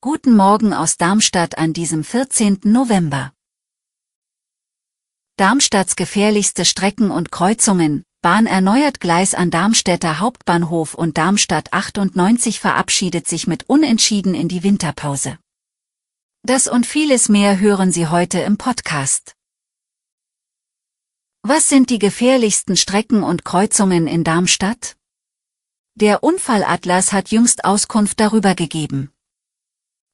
Guten Morgen aus Darmstadt an diesem 14. November. Darmstadts gefährlichste Strecken und Kreuzungen, Bahn erneuert Gleis an Darmstädter Hauptbahnhof und Darmstadt 98 verabschiedet sich mit Unentschieden in die Winterpause. Das und vieles mehr hören Sie heute im Podcast. Was sind die gefährlichsten Strecken und Kreuzungen in Darmstadt? Der Unfallatlas hat jüngst Auskunft darüber gegeben.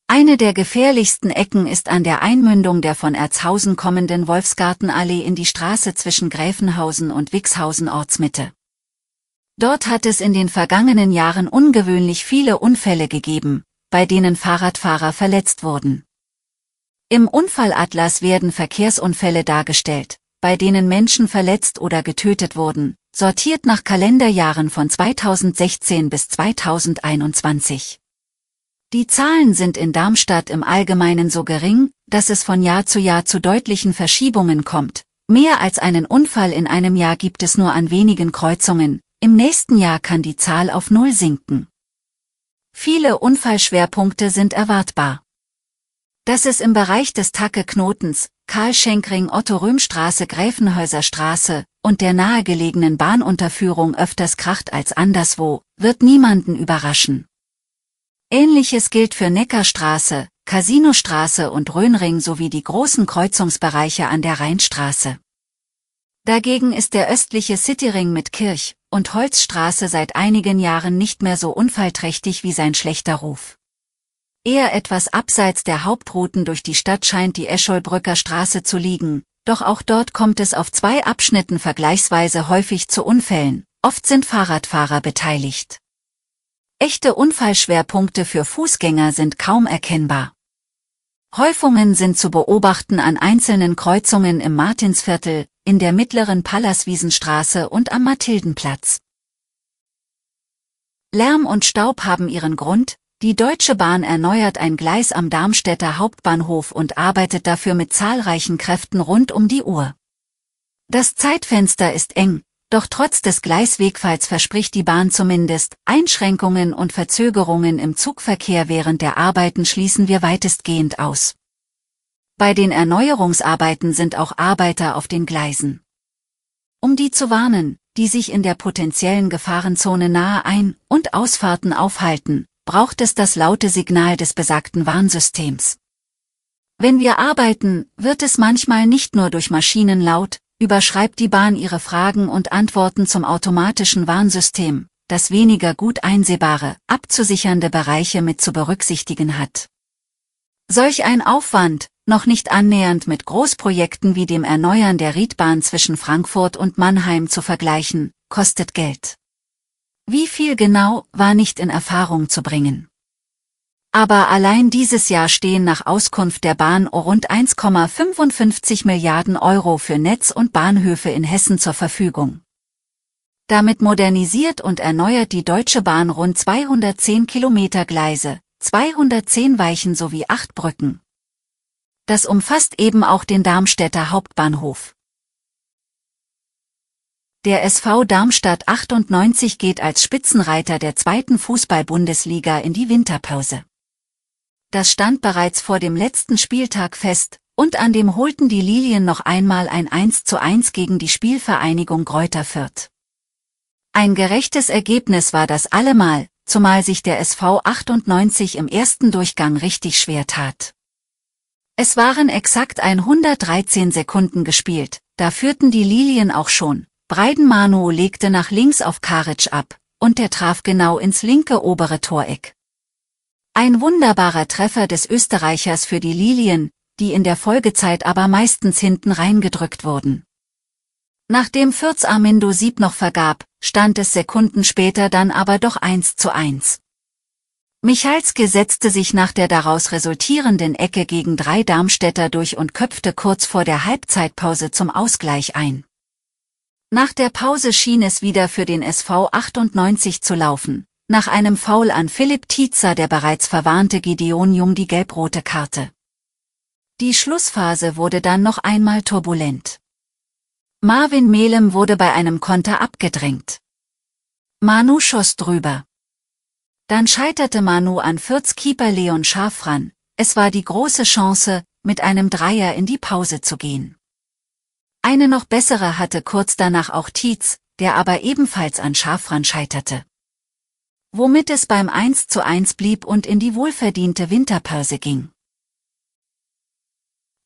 Eine der gefährlichsten Ecken ist an der Einmündung der von Erzhausen kommenden Wolfsgartenallee in die Straße zwischen Gräfenhausen und Wixhausen Ortsmitte. Dort hat es in den vergangenen Jahren ungewöhnlich viele Unfälle gegeben, bei denen Fahrradfahrer verletzt wurden. Im Unfallatlas werden Verkehrsunfälle dargestellt, bei denen Menschen verletzt oder getötet wurden, sortiert nach Kalenderjahren von 2016 bis 2021. Die Zahlen sind in Darmstadt im Allgemeinen so gering, dass es von Jahr zu Jahr zu deutlichen Verschiebungen kommt. Mehr als einen Unfall in einem Jahr gibt es nur an wenigen Kreuzungen, im nächsten Jahr kann die Zahl auf Null sinken. Viele Unfallschwerpunkte sind erwartbar. Dass es im Bereich des Tacke-Knotens, Karl-Schenkring Otto-Röhm-Straße Gräfenhäuser Straße und der nahegelegenen Bahnunterführung öfters kracht als anderswo, wird niemanden überraschen. Ähnliches gilt für Neckarstraße, Casinostraße und Röhnring sowie die großen Kreuzungsbereiche an der Rheinstraße. Dagegen ist der östliche Cityring mit Kirch- und Holzstraße seit einigen Jahren nicht mehr so unfallträchtig wie sein schlechter Ruf. Eher etwas abseits der Hauptrouten durch die Stadt scheint die Escholbrücker Straße zu liegen, doch auch dort kommt es auf zwei Abschnitten vergleichsweise häufig zu Unfällen, oft sind Fahrradfahrer beteiligt. Echte Unfallschwerpunkte für Fußgänger sind kaum erkennbar. Häufungen sind zu beobachten an einzelnen Kreuzungen im Martinsviertel, in der mittleren Pallaswiesenstraße und am Mathildenplatz. Lärm und Staub haben ihren Grund, die Deutsche Bahn erneuert ein Gleis am Darmstädter Hauptbahnhof und arbeitet dafür mit zahlreichen Kräften rund um die Uhr. Das Zeitfenster ist eng, doch trotz des Gleiswegfalls verspricht die Bahn zumindest, Einschränkungen und Verzögerungen im Zugverkehr während der Arbeiten schließen wir weitestgehend aus. Bei den Erneuerungsarbeiten sind auch Arbeiter auf den Gleisen. Um die zu warnen, die sich in der potenziellen Gefahrenzone nahe Ein- und Ausfahrten aufhalten, braucht es das laute Signal des besagten Warnsystems. Wenn wir arbeiten, wird es manchmal nicht nur durch Maschinen laut, überschreibt die Bahn ihre Fragen und Antworten zum automatischen Warnsystem, das weniger gut einsehbare, abzusichernde Bereiche mit zu berücksichtigen hat. Solch ein Aufwand, noch nicht annähernd mit Großprojekten wie dem Erneuern der Riedbahn zwischen Frankfurt und Mannheim zu vergleichen, kostet Geld. Wie viel genau, war nicht in Erfahrung zu bringen. Aber allein dieses Jahr stehen nach Auskunft der Bahn rund 1,55 Milliarden Euro für Netz- und Bahnhöfe in Hessen zur Verfügung. Damit modernisiert und erneuert die Deutsche Bahn rund 210 Kilometer Gleise, 210 Weichen sowie acht Brücken. Das umfasst eben auch den Darmstädter Hauptbahnhof. Der SV Darmstadt 98 geht als Spitzenreiter der zweiten Fußball-Bundesliga in die Winterpause. Das stand bereits vor dem letzten Spieltag fest, und an dem holten die Lilien noch einmal ein 1 zu 1 gegen die Spielvereinigung Gräuter Fürth. Ein gerechtes Ergebnis war das allemal, zumal sich der SV 98 im ersten Durchgang richtig schwer tat. Es waren exakt 113 Sekunden gespielt, da führten die Lilien auch schon, Breidenmano legte nach links auf Karic ab, und der traf genau ins linke obere Toreck. Ein wunderbarer Treffer des Österreichers für die Lilien, die in der Folgezeit aber meistens hinten reingedrückt wurden. Nachdem Fürz Armindo Sieb noch vergab, stand es Sekunden später dann aber doch 1 zu 1. Michalske setzte sich nach der daraus resultierenden Ecke gegen drei Darmstädter durch und köpfte kurz vor der Halbzeitpause zum Ausgleich ein. Nach der Pause schien es wieder für den SV 98 zu laufen, nach einem Foul an Philipp Tietzer der bereits verwarnte Gideon Jung die gelb-rote Karte. Die Schlussphase wurde dann noch einmal turbulent. Marvin Melem wurde bei einem Konter abgedrängt. Manu schoss drüber. Dann scheiterte Manu an Fürth-Keeper Leon Schafran. Es war die große Chance, mit einem Dreier in die Pause zu gehen. Eine noch bessere hatte kurz danach auch Tietz, der aber ebenfalls an Schafran scheiterte. Womit es beim 1 zu 1 blieb und in die wohlverdiente Winterpause ging.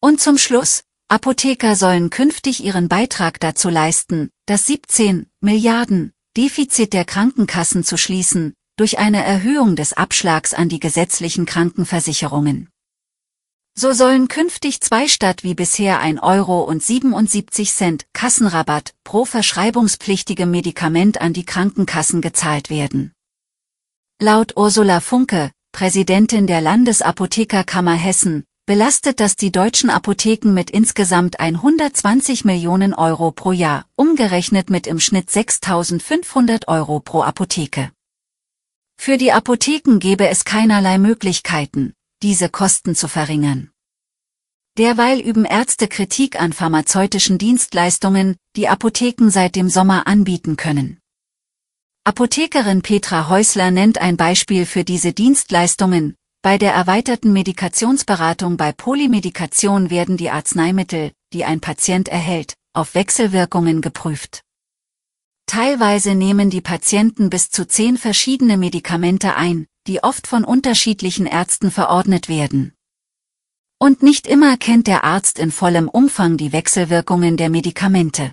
Und zum Schluss, Apotheker sollen künftig ihren Beitrag dazu leisten, das 17 Milliarden Defizit der Krankenkassen zu schließen, durch eine Erhöhung des Abschlags an die gesetzlichen Krankenversicherungen. So sollen künftig zwei statt wie bisher 1 Euro und 77 Cent Kassenrabatt pro verschreibungspflichtigem Medikament an die Krankenkassen gezahlt werden. Laut Ursula Funke, Präsidentin der Landesapothekerkammer Hessen, belastet das die deutschen Apotheken mit insgesamt 120 Millionen Euro pro Jahr, umgerechnet mit im Schnitt 6.500 Euro pro Apotheke. Für die Apotheken gäbe es keinerlei Möglichkeiten, diese Kosten zu verringern. Derweil üben Ärzte Kritik an pharmazeutischen Dienstleistungen, die Apotheken seit dem Sommer anbieten können. Apothekerin Petra Häusler nennt ein Beispiel für diese Dienstleistungen. Bei der erweiterten Medikationsberatung bei Polymedikation werden die Arzneimittel, die ein Patient erhält, auf Wechselwirkungen geprüft. Teilweise nehmen die Patienten bis zu zehn verschiedene Medikamente ein, die oft von unterschiedlichen Ärzten verordnet werden. Und nicht immer kennt der Arzt in vollem Umfang die Wechselwirkungen der Medikamente.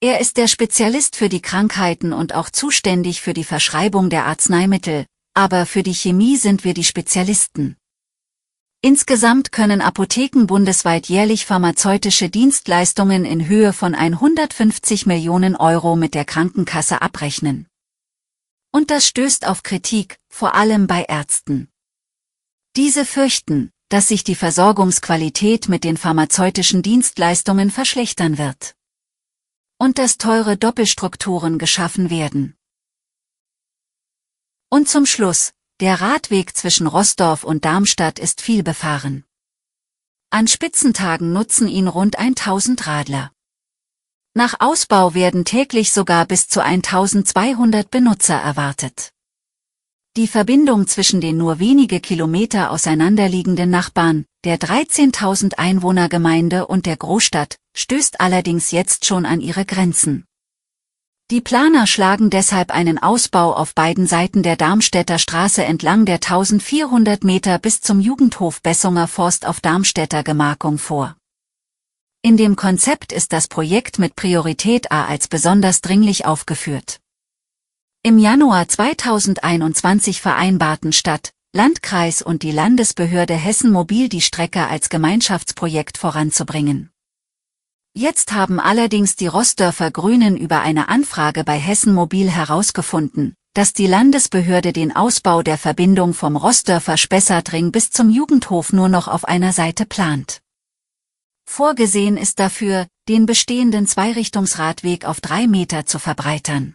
Er ist der Spezialist für die Krankheiten und auch zuständig für die Verschreibung der Arzneimittel, aber für die Chemie sind wir die Spezialisten. Insgesamt können Apotheken bundesweit jährlich pharmazeutische Dienstleistungen in Höhe von 150 Millionen Euro mit der Krankenkasse abrechnen. Und das stößt auf Kritik, vor allem bei Ärzten. Diese fürchten, dass sich die Versorgungsqualität mit den pharmazeutischen Dienstleistungen verschlechtern wird. Und dass teure Doppelstrukturen geschaffen werden. Und zum Schluss, der Radweg zwischen Rossdorf und Darmstadt ist viel befahren. An Spitzentagen nutzen ihn rund 1000 Radler. Nach Ausbau werden täglich sogar bis zu 1200 Benutzer erwartet. Die Verbindung zwischen den nur wenige Kilometer auseinanderliegenden Nachbarn, der 13.000 Einwohnergemeinde und der Großstadt, stößt allerdings jetzt schon an ihre Grenzen. Die Planer schlagen deshalb einen Ausbau auf beiden Seiten der Darmstädter Straße entlang der 1400 Meter bis zum Jugendhof Bessunger Forst auf Darmstädter Gemarkung vor. In dem Konzept ist das Projekt mit Priorität A als besonders dringlich aufgeführt. Im Januar 2021 vereinbarten Stadt, Landkreis und die Landesbehörde Hessen Mobil die Strecke als Gemeinschaftsprojekt voranzubringen. Jetzt haben allerdings die Rossdörfer Grünen über eine Anfrage bei Hessen Mobil herausgefunden, dass die Landesbehörde den Ausbau der Verbindung vom Rossdörfer Spessartring bis zum Jugendhof nur noch auf einer Seite plant. Vorgesehen ist dafür, den bestehenden Zweirichtungsradweg auf drei Meter zu verbreitern.